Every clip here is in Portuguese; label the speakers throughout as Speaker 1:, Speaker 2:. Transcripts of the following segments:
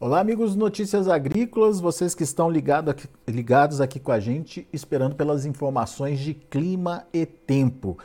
Speaker 1: Olá, amigos Notícias Agrícolas, vocês que estão ligado aqui, ligados aqui com a gente, esperando pelas informações de clima e tempo.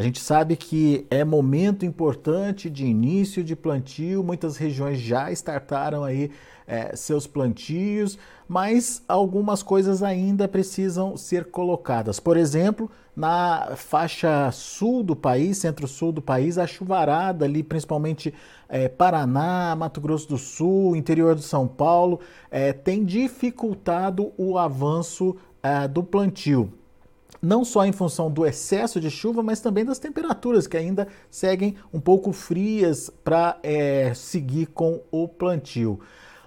Speaker 1: A gente sabe que é momento importante de início de plantio, muitas regiões já startaram aí é, seus plantios, mas algumas coisas ainda precisam ser colocadas. Por exemplo, na faixa sul do país, centro-sul do país, a chuvarada ali, principalmente é, Paraná, Mato Grosso do Sul, interior de São Paulo, é, tem dificultado o avanço é, do plantio não só em função do excesso de chuva, mas também das temperaturas que ainda seguem um pouco frias para é, seguir com o plantio.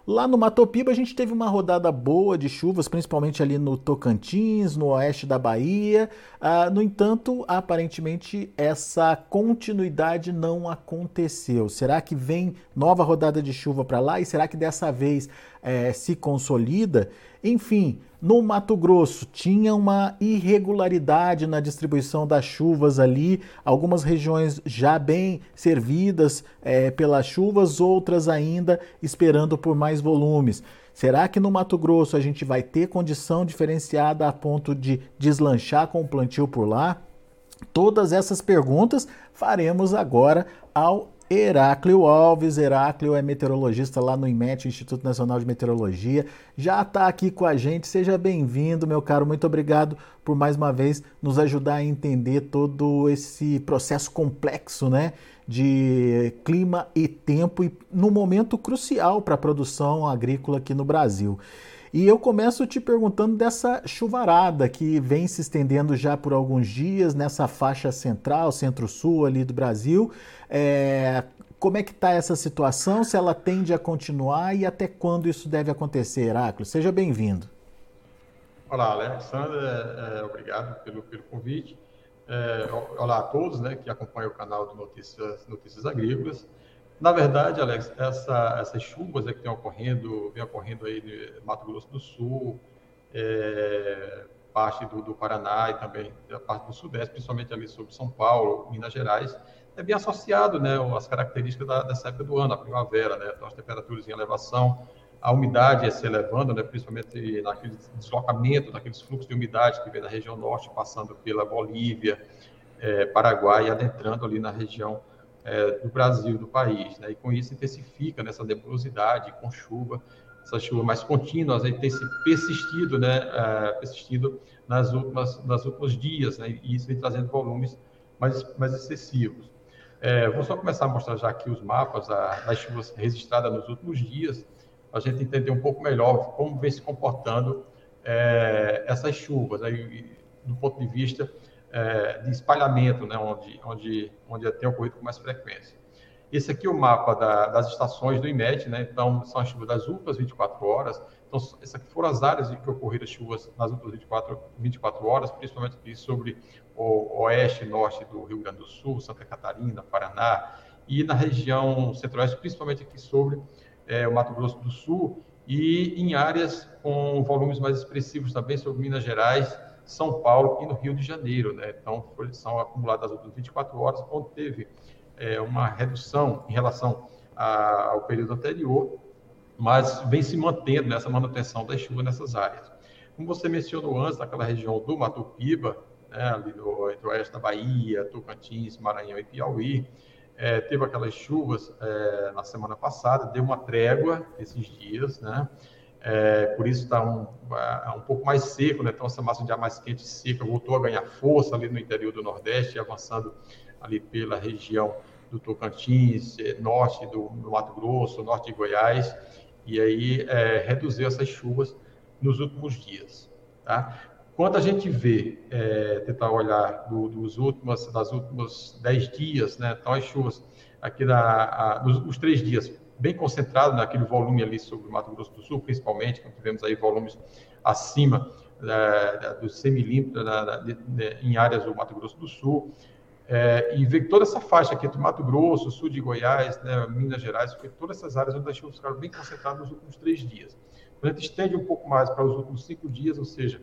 Speaker 1: Lá no Matopiba a gente teve uma rodada boa de chuvas, principalmente ali no Tocantins, no oeste da Bahia. Ah, no entanto, aparentemente essa continuidade não aconteceu. Será que vem nova rodada de chuva para lá e será que dessa vez é, se consolida? Enfim, no Mato Grosso tinha uma irregularidade na distribuição das chuvas ali, algumas regiões já bem servidas é, pelas chuvas, outras ainda esperando por mais volumes. Será que no Mato Grosso a gente vai ter condição diferenciada a ponto de deslanchar com o plantio por lá? Todas essas perguntas faremos agora ao Heráclio Alves. Heráclio é meteorologista lá no IMET, Instituto Nacional de Meteorologia. Já está aqui com a gente. Seja bem-vindo, meu caro. Muito obrigado por mais uma vez nos ajudar a entender todo esse processo complexo, né? De clima e tempo e no momento crucial para a produção agrícola aqui no Brasil. E eu começo te perguntando dessa chuvarada que vem se estendendo já por alguns dias nessa faixa central, centro-sul ali do Brasil. É, como é que está essa situação? Se ela tende a continuar e até quando isso deve acontecer, Heráclio? Seja bem-vindo.
Speaker 2: Olá, Alexandre, é, é, obrigado pelo, pelo convite. É, olá a todos né, que acompanham o canal de Notícias, Notícias Agrícolas. Na verdade, Alex, essa, essas chuvas que estão ocorrendo, vem ocorrendo aí no Mato Grosso do Sul, é, parte do, do, Paraná e também a parte do Sudeste, principalmente ali sobre São Paulo, Minas Gerais, é bem associado, né, as características da, dessa época do ano, a primavera, né, então as temperaturas em elevação, a umidade se elevando, né, principalmente naquele deslocamento, naqueles fluxos de umidade que vem da região norte, passando pela Bolívia, é, Paraguai, adentrando ali na região é, do Brasil, do país. Né? E com isso intensifica nessa nebulosidade, com chuva, essa chuva mais contínua, tem se persistido, né? É, persistido nas últimas, nas últimos dias, né? E isso vem trazendo volumes mais, mais excessivos. É, vou só começar a mostrar já aqui os mapas a, das chuvas registradas nos últimos dias, para a gente entender um pouco melhor como vem se comportando é, essas chuvas, aí, do ponto de vista é, de espalhamento, né, onde, onde, onde tem ocorrido com mais frequência. Esse aqui é o mapa da, das estações do IMET, né, então são as chuvas das últimas 24 horas. Então, essas aqui foram as áreas em que ocorreram chuvas nas últimas 24, 24 horas, principalmente aqui sobre o oeste e norte do Rio Grande do Sul, Santa Catarina, Paraná, e na região centro-oeste, principalmente aqui sobre é, o Mato Grosso do Sul, e em áreas com volumes mais expressivos também sobre Minas Gerais, são Paulo e no Rio de Janeiro. Né? Então, são acumuladas as últimas 24 horas, onde teve é, uma redução em relação a, ao período anterior, mas vem se mantendo nessa manutenção da chuva nessas áreas. Como você mencionou antes, naquela região do Mato Piba, né, ali no, entre o oeste da Bahia, Tocantins, Maranhão e Piauí, é, teve aquelas chuvas é, na semana passada, deu uma trégua esses dias, né? É, por isso está um, é, um pouco mais seco, né? então essa massa de ar mais quente e seca voltou a ganhar força ali no interior do Nordeste, avançando ali pela região do Tocantins, é, norte do, do Mato Grosso, norte de Goiás, e aí é, reduziu essas chuvas nos últimos dias. Tá? Quando a gente vê, é, tentar olhar do, dos últimos, das últimos dez dias, né, então as chuvas aqui da, a, dos, três dias bem concentrado naquele volume ali sobre o Mato Grosso do Sul, principalmente, quando tivemos aí volumes acima é, dos 100 milímetros em áreas do Mato Grosso do Sul. É, e ver toda essa faixa aqui do Mato Grosso, sul de Goiás, né, Minas Gerais, porque todas essas áreas onde as chuvas ficaram bem concentradas nos últimos três dias. Quando a gente estende um pouco mais para os últimos cinco dias, ou seja,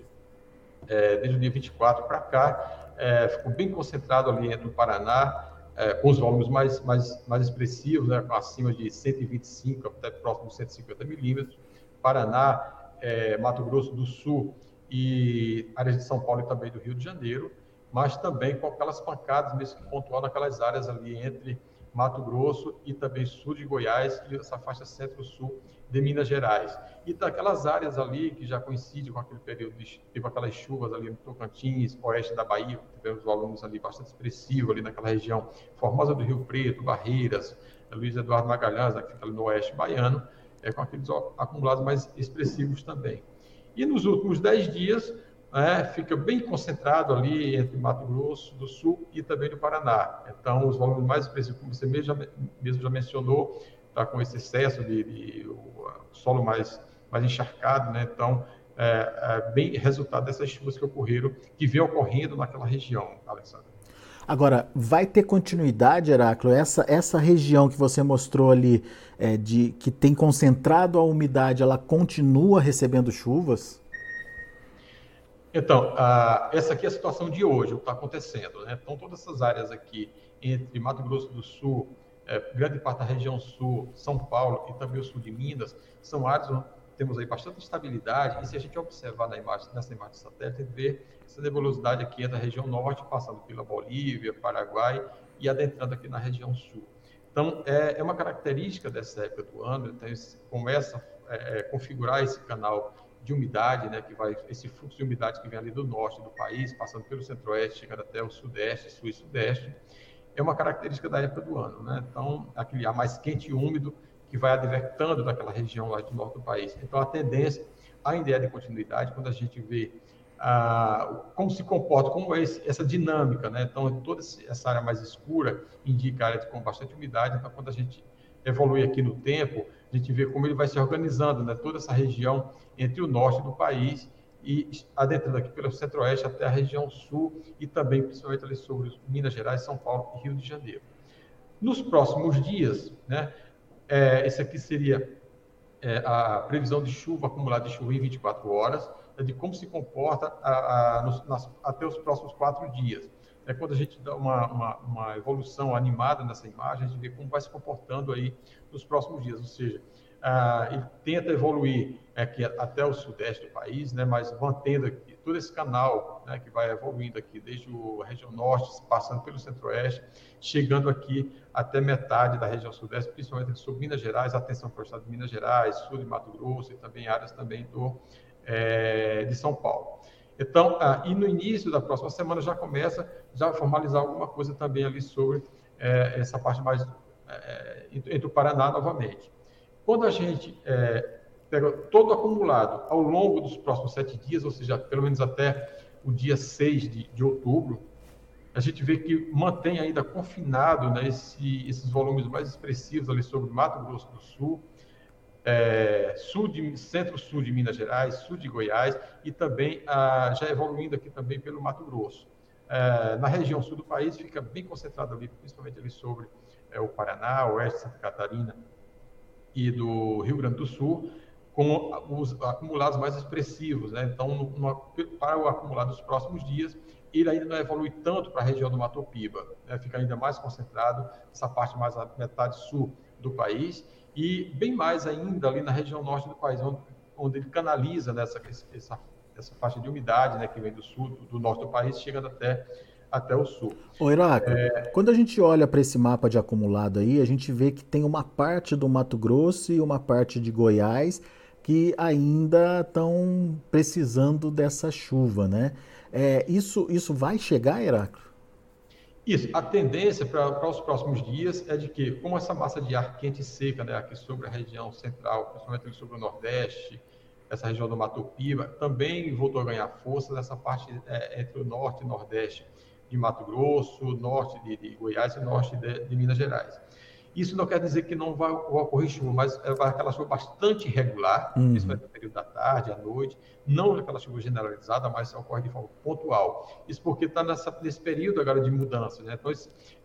Speaker 2: é, desde o dia 24 para cá, é, ficou bem concentrado ali entre o Paraná, é, com os volumes mais, mais, mais expressivos, né, acima de 125 até próximo de 150 milímetros. Paraná, é, Mato Grosso do Sul e áreas de São Paulo e também do Rio de Janeiro, mas também com aquelas pancadas mesmo que pontual naquelas áreas ali entre Mato Grosso e também sul de Goiás e essa faixa centro-sul de Minas Gerais. E daquelas áreas ali que já coincidem com aquele período de teve aquelas chuvas ali no Tocantins, oeste da Bahia, tivemos volumes ali bastante expressivos ali naquela região, Formosa do Rio Preto, Barreiras, Luiz Eduardo Magalhães, que fica ali no oeste baiano, é, com aqueles acumulados mais expressivos também. E nos últimos dez dias, é, fica bem concentrado ali entre Mato Grosso do Sul e também do Paraná. Então, os volumes mais expressivos, como você mesmo já, mesmo já mencionou, está com esse excesso de, de o solo mais, mais encharcado, né? Então, é, é, bem resultado dessas chuvas que ocorreram, que vem ocorrendo naquela região, Alessandro.
Speaker 1: Agora, vai ter continuidade, Heráclio? Essa, essa região que você mostrou ali, é, de que tem concentrado a umidade, ela continua recebendo chuvas?
Speaker 2: Então, essa aqui é a situação de hoje, o que está acontecendo. Né? Então, todas essas áreas aqui, entre Mato Grosso do Sul, é, grande parte da região sul, São Paulo e também o sul de Minas, são áreas onde temos aí bastante estabilidade. E se a gente observar na imagem, nessa imagem de satélite, vê essa nebulosidade aqui é da região norte, passando pela Bolívia, Paraguai e adentrando aqui na região sul. Então, é, é uma característica dessa época do ano, então, começa a é, configurar esse canal de umidade, né, que vai esse fluxo de umidade que vem ali do norte do país, passando pelo centro-oeste, chegando até o sudeste, sul e sudeste, é uma característica da época do ano, né? Então, aquele ar mais quente e úmido que vai advertando daquela região lá do norte do país. Então, a tendência ainda é de continuidade quando a gente vê ah, como se comporta, como é esse, essa dinâmica, né? Então, toda essa área mais escura indica área com bastante umidade. Então, quando a gente evolui aqui no tempo, a gente vê como ele vai se organizando, né? Toda essa região entre o norte do país e adentrando aqui pelo centro-oeste até a região sul e também principalmente ali sobre Minas Gerais, São Paulo e Rio de Janeiro. Nos próximos dias, né? É, esse aqui seria é, a previsão de chuva acumulada de chuva em 24 horas, né, de como se comporta a, a, nos, nas, até os próximos quatro dias. É quando a gente dá uma, uma, uma evolução animada nessa imagem, a gente vê como vai se comportando aí nos próximos dias, ou seja, ah, ele tenta evoluir aqui até o sudeste do país, né, mas mantendo aqui todo esse canal né, que vai evoluindo aqui desde a região norte, passando pelo centro-oeste, chegando aqui até metade da região sudeste, principalmente sul Minas Gerais, atenção para o estado de Minas Gerais, sul de Mato Grosso e também áreas também do, é, de São Paulo. Então, ah, e no início da próxima semana já começa já formalizar alguma coisa também ali sobre é, essa parte mais é, entre o Paraná novamente. Quando a gente pega todo acumulado ao longo dos próximos sete dias, ou seja, pelo menos até o dia 6 de, de outubro, a gente vê que mantém ainda confinado né, esse, esses volumes mais expressivos ali sobre Mato Grosso do Sul, é, sul centro-sul de Minas Gerais, sul de Goiás e também ah, já evoluindo aqui também pelo Mato Grosso. É, na região sul do país fica bem concentrado ali, principalmente ali sobre é, o Paraná, oeste de Santa Catarina, e do Rio Grande do Sul, com os acumulados mais expressivos. Né? Então, no, no, para o acumulado dos próximos dias, ele ainda não evolui tanto para a região do Mato Piba, né? fica ainda mais concentrado essa parte mais a metade sul do país e bem mais ainda ali na região norte do país, onde, onde ele canaliza nessa essa, essa faixa de umidade né, que vem do sul, do, do norte do país, chegando até até o sul.
Speaker 1: Ô, Heráclito, é... quando a gente olha para esse mapa de acumulado aí, a gente vê que tem uma parte do Mato Grosso e uma parte de Goiás que ainda estão precisando dessa chuva, né? É, isso, isso vai chegar, Heráclito?
Speaker 2: Isso. A tendência para os próximos dias é de que, como essa massa de ar quente e seca, né, aqui sobre a região central, principalmente sobre o Nordeste, essa região do Mato Piba, também voltou a ganhar força nessa parte é, entre o Norte e Nordeste de Mato Grosso, norte de, de Goiás e norte de, de, Minas Gerais. Isso não quer dizer que não vai, vai ocorrer chuva, mas é aquela chuva bastante irregular, uhum. principalmente no período da tarde, à noite, não aquela chuva generalizada, mas ocorre de forma pontual. Isso porque está nesse período agora de mudança, né? Então,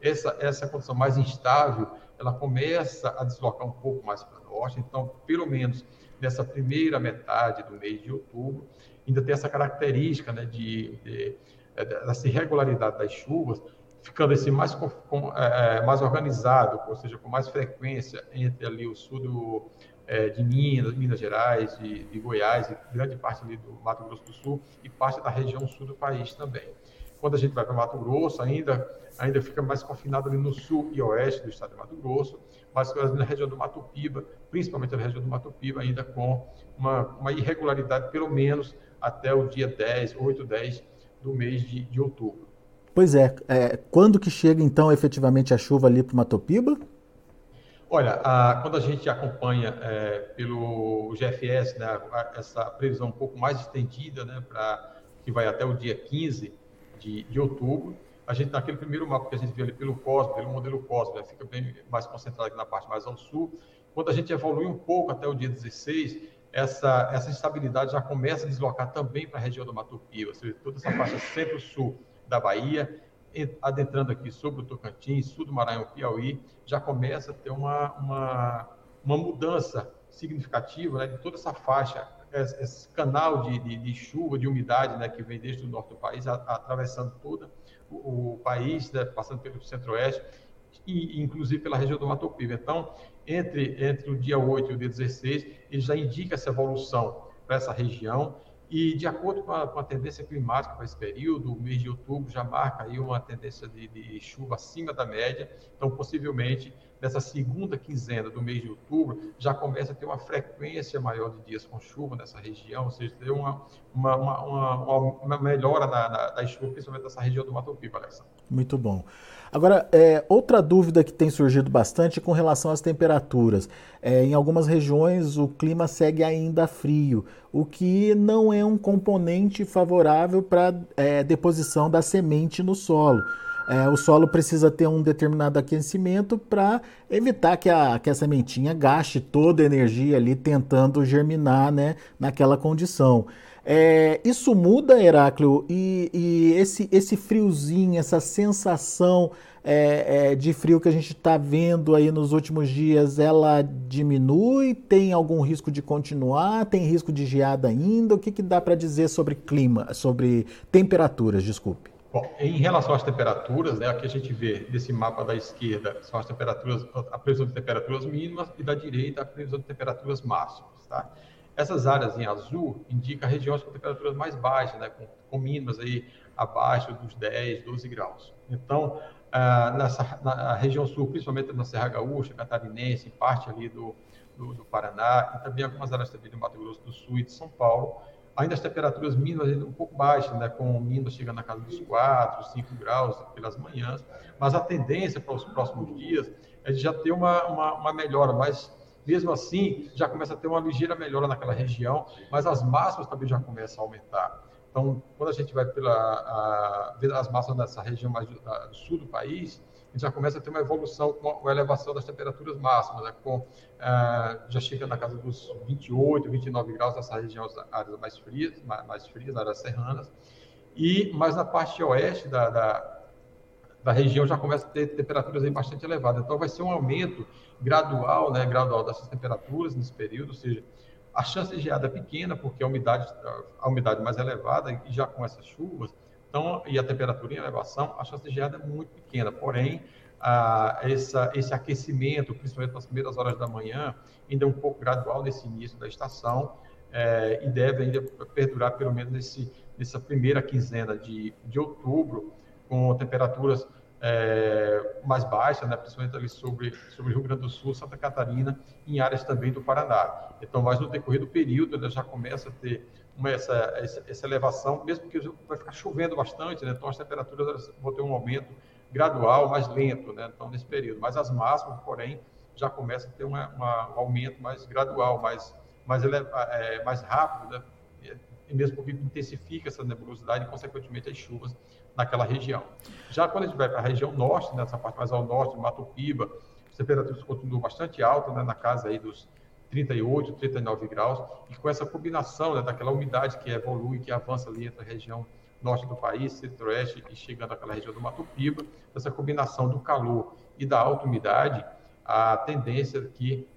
Speaker 2: essa, essa condição mais instável, ela começa a deslocar um pouco mais para o norte, então, pelo menos nessa primeira metade do mês de outubro, ainda tem essa característica né, de, de é, dessa irregularidade das chuvas, ficando assim mais, com, é, mais organizado, ou seja, com mais frequência entre ali o sul do, é, de Minas, Minas Gerais, de, de, Goiás, e grande parte ali do Mato Grosso do Sul e parte da região sul do país também. Quando a gente vai para Mato Grosso, ainda, ainda fica mais confinado ali no sul e oeste do estado de Mato Grosso, mas na região do Mato Piba, principalmente na região do Mato Piba, ainda com uma, uma irregularidade, pelo menos até o dia 10, 8, 10 do mês de, de outubro.
Speaker 1: Pois é, é, quando que chega então efetivamente a chuva ali para o Mato Piba?
Speaker 2: Olha, a, quando a gente acompanha é, pelo GFS, né, essa previsão um pouco mais estendida, né, pra, que vai até o dia 15 de, de outubro, a gente, naquele primeiro mapa que a gente viu ali pelo Cosmo, pelo modelo Cosmo, né, fica bem mais concentrado aqui na parte mais ao sul. Quando a gente evolui um pouco até o dia 16, essa, essa instabilidade já começa a deslocar também para a região do Mato Piba, ou seja, toda essa faixa centro-sul da Bahia, adentrando aqui sobre o Tocantins, sul do Maranhão, Piauí, já começa a ter uma, uma, uma mudança significativa né, de toda essa faixa, esse canal de, de, de, chuva, de umidade né, que vem desde o norte do país, a, atravessando todo o, o país, né, passando pelo centro-oeste, e inclusive pela região do Mato Piba. Então, entre, entre o dia 8 e o dia 16, ele já indica essa evolução para essa região, e de acordo com a, com a, tendência climática para esse período, o mês de outubro já marca aí uma tendência de, de, chuva acima da média. Então, possivelmente, nessa segunda quinzena do mês de outubro, já começa a ter uma frequência maior de dias com chuva nessa região, ou seja, ter uma, uma, uma, uma melhora na, na, da chuva, principalmente nessa região do Mato Piba, Alexandre.
Speaker 1: Muito bom. Agora, é, outra dúvida que tem surgido bastante com relação às temperaturas. É, em algumas regiões o clima segue ainda frio, o que não é um componente favorável para é, deposição da semente no solo. É, o solo precisa ter um determinado aquecimento para evitar que a, que a sementinha gaste toda a energia ali tentando germinar né, naquela condição. É, isso muda, Heráclio, e, e, esse, esse friozinho, essa sensação é, é, de frio que a gente está vendo aí nos últimos dias, ela diminui? Tem algum risco de continuar? Tem risco de geada ainda? O que, que dá para dizer sobre clima, sobre temperaturas, desculpe?
Speaker 2: Bom, em relação às temperaturas, né, aqui a gente vê nesse mapa da esquerda são as temperaturas, a previsão de temperaturas mínimas e da direita a previsão de temperaturas máximas, tá? Essas áreas em azul indicam regiões com temperaturas mais baixas, né, com, com mínimas aí abaixo dos 10, 12 graus. Então, ah, nessa, na região sul, principalmente na Serra Gaúcha, Catarinense, parte ali do, do, do, Paraná, e também algumas áreas também do Mato Grosso do Sul e de São Paulo, ainda as temperaturas mínimas ainda um pouco baixas, né, com mínimas chegando na casa dos 4, 5 graus pelas manhãs, mas a tendência para os próximos dias é de já ter uma, uma, uma melhora, mas mesmo assim, já começa a ter uma ligeira melhora naquela região, mas as máximas também já começam a aumentar. Então, quando a gente vai pela a, ver as máximas nessa região mais do, a, do, sul do país, gente já começa a ter uma evolução com a elevação das temperaturas máximas, né? com, a, já chega na casa dos 28, 29 graus nessa região, áreas mais frias, mais, mais frias, áreas serranas, e mais na parte oeste da, da, da região já começa a ter temperaturas aí bastante elevadas. Então, vai ser um aumento gradual, né, gradual dessas temperaturas nesse período, ou seja, a chance de geada é pequena, porque a umidade, a umidade mais elevada, e já com essas chuvas, então, e a temperatura em elevação, a chance de geada é muito pequena. Porém, a, essa, esse aquecimento, principalmente nas primeiras horas da manhã, ainda é um pouco gradual nesse início da estação, é, e deve ainda perdurar pelo menos nesse, nessa primeira quinzena de, de outubro, com temperaturas é, mais baixa, né, principalmente ali sobre, sobre Rio Grande do Sul, Santa Catarina, em áreas também do Paraná. Então, mas no decorrer do período, né, já começa a ter essa, essa, elevação, mesmo que vai ficar chovendo bastante, né, então as temperaturas vão ter um aumento gradual, mais lento, né, então nesse período. Mas as máximas, porém, já começam a ter uma, uma, um aumento mais gradual, mais, mais, é, mais rápido, né, e mesmo porque intensifica essa nebulosidade e, consequentemente, as chuvas naquela região. Já quando a gente vai para a região norte, nessa parte mais ao norte, Mato Piba, as temperaturas continuam bastante altas, né, na casa aí dos 38, 39 graus, e com essa combinação né, daquela umidade que evolui, que avança ali entre a região norte do país, centro-oeste e chegando àquela região do Mato Piba, essa combinação do calor e da alta umidade, a tendência é que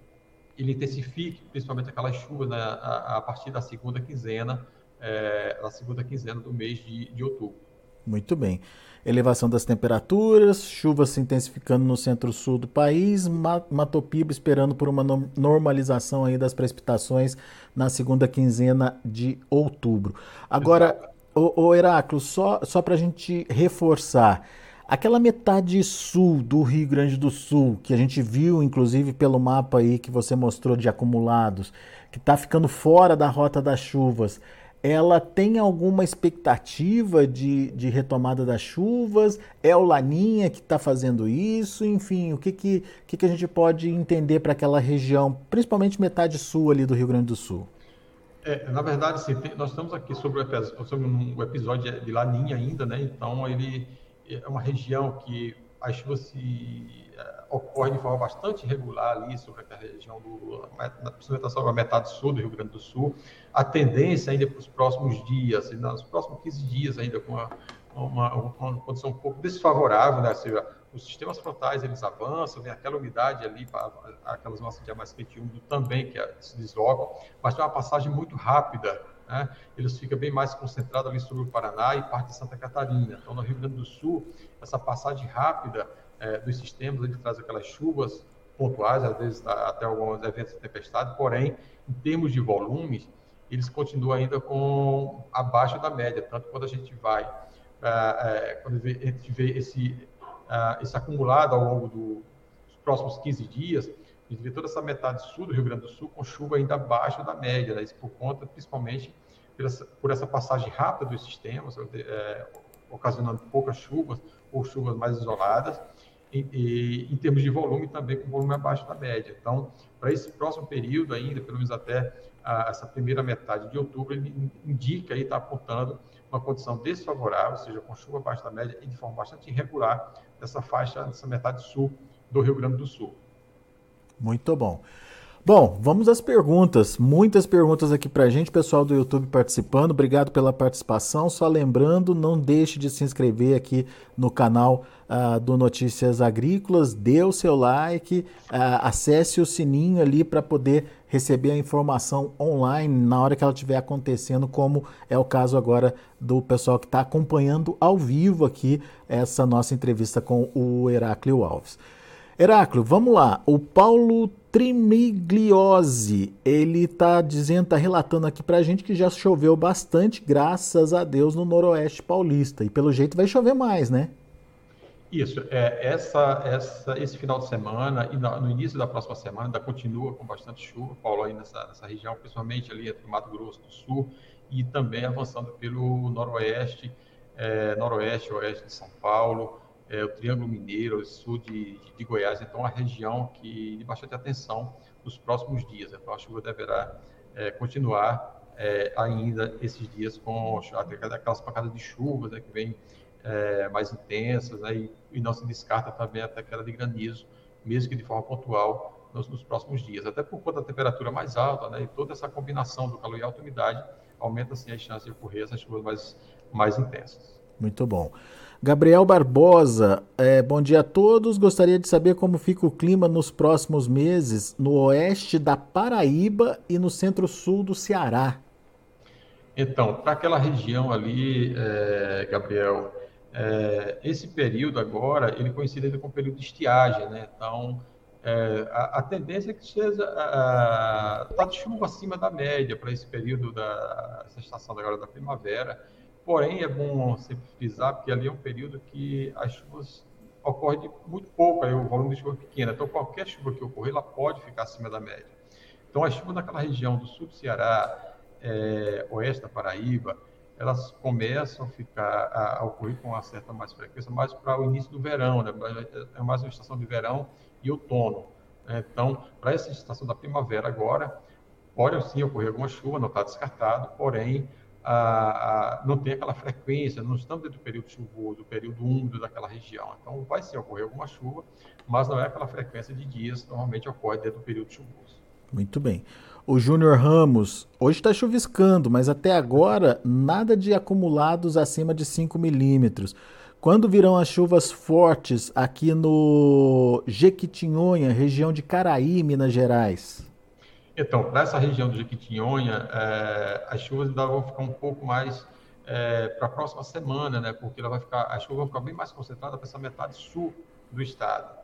Speaker 2: ele intensifique, principalmente aquelas chuvas né, a, a, partir da segunda quinzena, é, da segunda quinzena do mês de, de outubro.
Speaker 1: Muito bem. Elevação das temperaturas, chuvas se intensificando no centro-sul do país, Matopiba esperando por uma normalização aí das precipitações na segunda quinzena de outubro. Agora, o, o Heráclio, só, só para a gente reforçar, aquela metade sul do Rio Grande do Sul, que a gente viu inclusive pelo mapa aí que você mostrou de acumulados, que está ficando fora da rota das chuvas, ela tem alguma expectativa de, de retomada das chuvas? É o Laninha que está fazendo isso? Enfim, o que, que, que, que a gente pode entender para aquela região, principalmente metade sul ali do Rio Grande do Sul?
Speaker 2: É, na verdade, sim, tem, nós estamos aqui sobre sobre um episódio de Laninha ainda, né? Então, ele é uma região que as chuvas se ocorre de forma bastante regular ali sobre aquela região do, principalmente sobre a metade sul do Rio Grande do Sul. A tendência ainda para os próximos dias, nos próximos 15 dias ainda com uma, uma, uma condição um pouco desfavorável, né? Ou seja, os sistemas frontais eles avançam, vem aquela umidade ali, aquelas massas de ar mais quente e úmido também que se deslocam, mas tem uma passagem muito rápida né, eles ficam bem mais concentrados ali sobre o Paraná e parte de Santa Catarina. Então, no Rio Grande do Sul, essa passagem rápida é, dos sistemas, ele traz aquelas chuvas pontuais, às vezes até alguns eventos de tempestade, porém, em termos de volumes, eles continuam ainda com abaixo da média, tanto quando a gente vai, é, é, quando a gente vê esse, é, esse acumulado ao longo do, dos próximos 15 dias, a toda essa metade sul do Rio Grande do Sul com chuva ainda abaixo da média, né? isso por conta, principalmente, por essa, por essa passagem rápida dos sistemas, é, ocasionando poucas chuvas ou chuvas mais isoladas, e, em termos de volume também com volume abaixo da média. Então, para esse próximo período ainda, pelo menos até a, essa primeira metade de outubro, ele indica e está apontando uma condição desfavorável, ou seja, com chuva abaixo da média e de forma bastante irregular nessa faixa, nessa metade sul do Rio Grande do Sul.
Speaker 1: Muito bom. Bom, vamos às perguntas. Muitas perguntas aqui pra gente, pessoal do YouTube participando. Obrigado pela participação. Só lembrando, não deixe de se inscrever aqui no canal uh, do Notícias Agrícolas, dê o seu like, uh, acesse o sininho ali para poder receber a informação online na hora que ela estiver acontecendo, como é o caso agora do pessoal que está acompanhando ao vivo aqui essa nossa entrevista com o Heráclio Alves. Heráclio, vamos lá. O Paulo Trimigliose, ele está dizendo, está relatando aqui para a gente que já choveu bastante, graças a Deus, no Noroeste Paulista. E pelo jeito vai chover mais, né?
Speaker 2: Isso. É, essa, essa, esse final de semana e no, no, início da próxima semana ainda continua com bastante chuva, Paulo, aí nessa, nessa região, principalmente ali no Mato Grosso do Sul e também avançando pelo Noroeste, é, Noroeste, Oeste de São Paulo é, o Triângulo Mineiro, o sul de, de, Goiás, então uma região que de bastante atenção nos próximos dias. Então a chuva deverá é, continuar é, ainda esses dias com aquelas pancadas de chuva né, que vêm é, mais intensas, né, e, e, não se descarta também até queda de granizo, mesmo que de forma pontual nos, nos, próximos dias. Até por conta da temperatura mais alta, né, e toda essa combinação do calor e alta umidade aumenta assim as chances de ocorrer essas chuvas mais, mais intensas.
Speaker 1: Muito bom. Gabriel Barbosa, é, bom dia a todos. Gostaria de saber como fica o clima nos próximos meses no oeste da Paraíba e no centro-sul do Ceará.
Speaker 2: Então, para aquela região ali, é, Gabriel, é, esse período agora, ele coincide com o período de estiagem, né? Então, é, a, a, tendência é que seja está de chuva acima da média para esse período da essa estação agora da primavera. Porém, é bom sempre frisar, porque ali é um período que as chuvas ocorrem de muito pouco, aí o volume de chuva é pequeno. Então, qualquer chuva que ocorrer, ela pode ficar acima da média. Então, as chuvas naquela região do sul do Ceará, é, oeste da Paraíba, elas começam a ficar a, a, ocorrer com uma certa mais frequência, mais para o início do verão, né? é mais uma estação de verão e outono. Né? Então, para essa estação da primavera agora, pode sim ocorrer alguma chuva, não está descartado, porém a, a, não tem aquela frequência, não estamos dentro do período chuvoso, do período úmido daquela região. Então, vai sim ocorrer alguma chuva, mas não é aquela frequência de dias que normalmente ocorre dentro do período chuvoso.
Speaker 1: Muito bem. O Júnior Ramos, hoje está chuviscando, mas até agora nada de acumulados acima de 5 milímetros. Quando virão as chuvas fortes aqui no Jequitinhonha, região de Caraí, Minas Gerais?
Speaker 2: Então, para essa região do Jequitinhonha, é, as chuvas ainda vão ficar um pouco mais é, para a próxima semana, né? Porque ela vai ficar, a chuva vai ficar bem mais concentrada para essa metade sul do estado.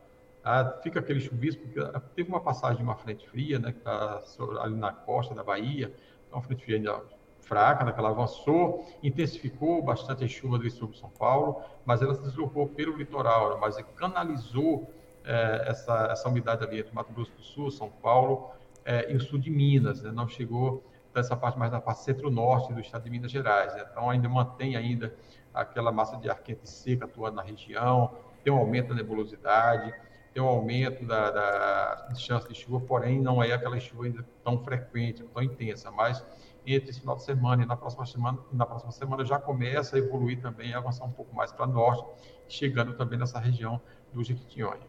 Speaker 2: Ah, fica aquele chuvisco, porque teve uma passagem de uma frente fria, né? Que está ali na costa da Bahia, uma frente fria ainda fraca, né, que ela avançou, intensificou bastante a chuva do sul de São Paulo, mas ela se deslocou pelo litoral, né, mas canalizou é, essa, essa umidade ali entre Mato Grosso do Sul, São Paulo é, e o sul de Minas, né, não chegou dessa parte mais da parte centro-norte do estado de Minas Gerais. Né? Então, ainda mantém ainda aquela massa de ar quente seca atuando na região, tem um aumento da nebulosidade, tem um aumento da, da chance de chuva, porém não é aquela chuva ainda tão frequente, tão intensa, mas entre esse final de semana e na próxima semana, na próxima semana já começa a evoluir também, avançar um pouco mais para norte, chegando também nessa região do Jequitinhonha.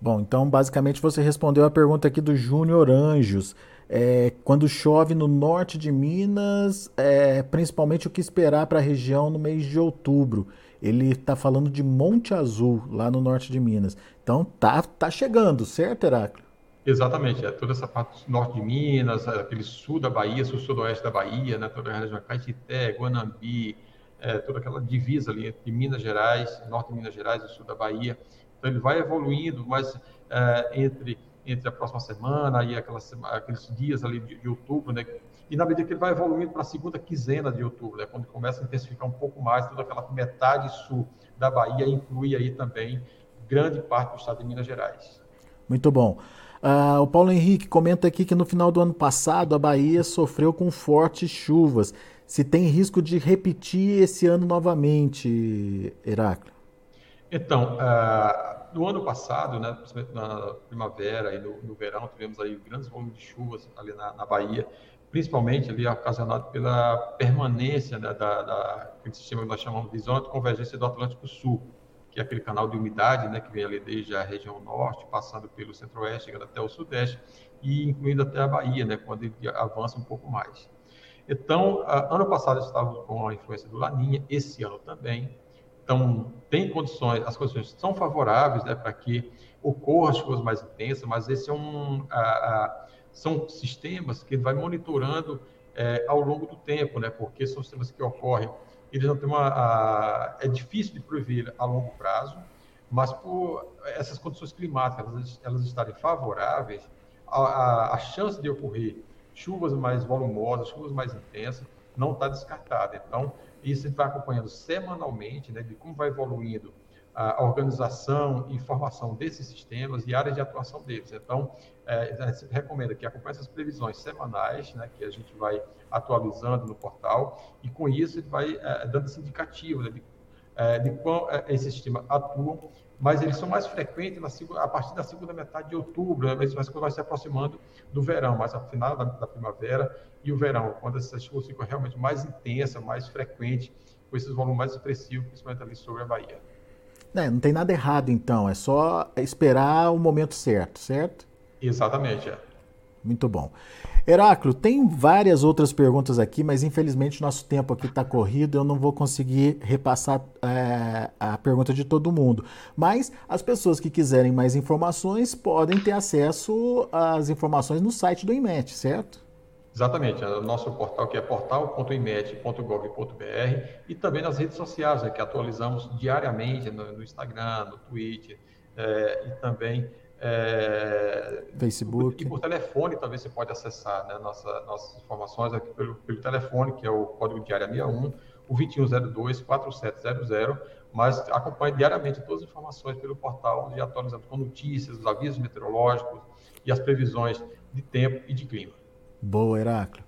Speaker 1: Bom, então basicamente você respondeu a pergunta aqui do Júnior Anjos. É, quando chove no norte de Minas, é, principalmente o que esperar para a região no mês de outubro. Ele está falando de Monte Azul, lá no norte de Minas. Então tá, tá chegando, certo, Heráclio?
Speaker 2: Exatamente, é toda essa parte norte de Minas, aquele sul da Bahia, sul-sudoeste da Bahia, né, toda a região de Caetité, Guanambi, é, toda aquela divisa ali entre Minas Gerais, norte de Minas Gerais e sul da Bahia. Então ele vai evoluindo, mas é, entre entre a próxima semana e aquelas, aqueles dias ali de, de, outubro, né? E na medida que ele vai evoluindo para a segunda quinzena de outubro, né? Quando começa a intensificar um pouco mais, toda aquela metade sul da Bahia inclui aí também grande parte do estado de Minas Gerais.
Speaker 1: Muito bom. Uh, o Paulo Henrique comenta aqui que no final do ano passado a Bahia sofreu com fortes chuvas. Se tem risco de repetir esse ano novamente, Heráclio?
Speaker 2: Então, uh, no ano passado, né, na primavera e no, no, verão, tivemos aí grandes volumes de chuvas ali na, na Bahia, principalmente ali ocasionado pela permanência né, da, da, aquele sistema que nós chamamos de zona de convergência do Atlântico Sul, que é aquele canal de umidade, né, que vem ali desde a região norte, passando pelo centro-oeste, chegando até o sudeste e incluindo até a Bahia, né, quando ele avança um pouco mais. Então, ano passado estávamos com a influência do Laninha, esse ano também, então, tem condições, as condições são favoráveis né, para que ocorram as chuvas mais intensas, mas esse é um, a, a, são sistemas que vai monitorando é, ao longo do tempo, né, porque são sistemas que ocorrem, eles não têm uma, a, é difícil de prever a longo prazo, mas por essas condições climáticas elas, elas estarem favoráveis, a, a chance de ocorrer chuvas mais volumosas, chuvas mais intensas, não está descartada. Então, isso vai acompanhando semanalmente, né, de como vai evoluindo a organização e formação desses sistemas e áreas de atuação deles. Então, é, a gente recomenda que acompanhe essas previsões semanais, né, que a gente vai atualizando no portal, e com isso ele vai é, dando esse indicativo né, de, é, de qual é, esse sistema atua mas eles são mais frequentes na, a partir da segunda metade de outubro, mas quando vai se aproximando do verão, mais ao final da, da, primavera e o verão, quando essas chuvas ficam realmente mais intensas, mais frequentes, com esses volumes mais expressivos, principalmente ali sobre a Bahia.
Speaker 1: Não, não tem nada errado então, é só esperar o momento certo, certo?
Speaker 2: Exatamente, é.
Speaker 1: Muito bom. Heráclio, tem várias outras perguntas aqui, mas infelizmente nosso tempo aqui está corrido, eu não vou conseguir repassar é, a pergunta de todo mundo. Mas as pessoas que quiserem mais informações podem ter acesso às informações no site do IMET, certo?
Speaker 2: Exatamente, o nosso portal que é portal.imet.gov.br e também nas redes sociais, né, que atualizamos diariamente no, no Instagram, no Twitter é, e também é,
Speaker 1: Facebook.
Speaker 2: E por telefone também você pode acessar né, nossa, nossas informações aqui pelo, pelo telefone, que é o código diário 61, o 2102-4700, mas acompanhe diariamente todas as informações pelo portal, onde atualizamos com notícias, os avisos meteorológicos e as previsões de tempo e de clima.
Speaker 1: Boa, Heráclio.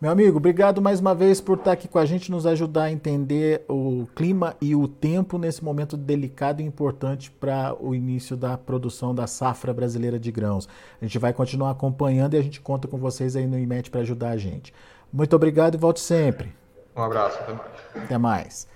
Speaker 1: Meu amigo, obrigado mais uma vez por estar aqui com a gente, nos ajudar a entender o clima e o tempo nesse momento delicado e importante para o início da produção da safra brasileira de grãos. A gente vai continuar acompanhando e a gente conta com vocês aí no IMET para ajudar a gente. Muito obrigado e volte sempre.
Speaker 2: Um abraço, até mais.
Speaker 1: Até mais.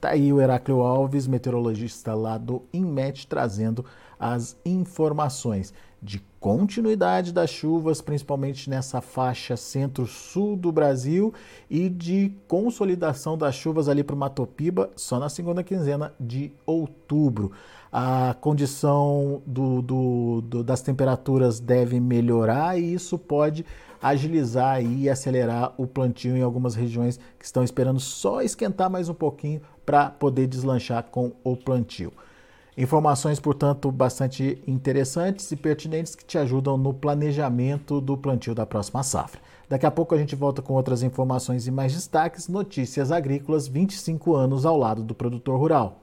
Speaker 1: Tá aí o Heráclio Alves, meteorologista lá do INMET, trazendo as informações. De continuidade das chuvas, principalmente nessa faixa centro-sul do Brasil, e de consolidação das chuvas ali para o Matopiba só na segunda quinzena de outubro. A condição do, do, do, das temperaturas deve melhorar e isso pode agilizar e acelerar o plantio em algumas regiões que estão esperando só esquentar mais um pouquinho para poder deslanchar com o plantio. Informações, portanto, bastante interessantes e pertinentes que te ajudam no planejamento do plantio da próxima safra. Daqui a pouco a gente volta com outras informações e mais destaques. Notícias Agrícolas 25 anos ao lado do produtor rural.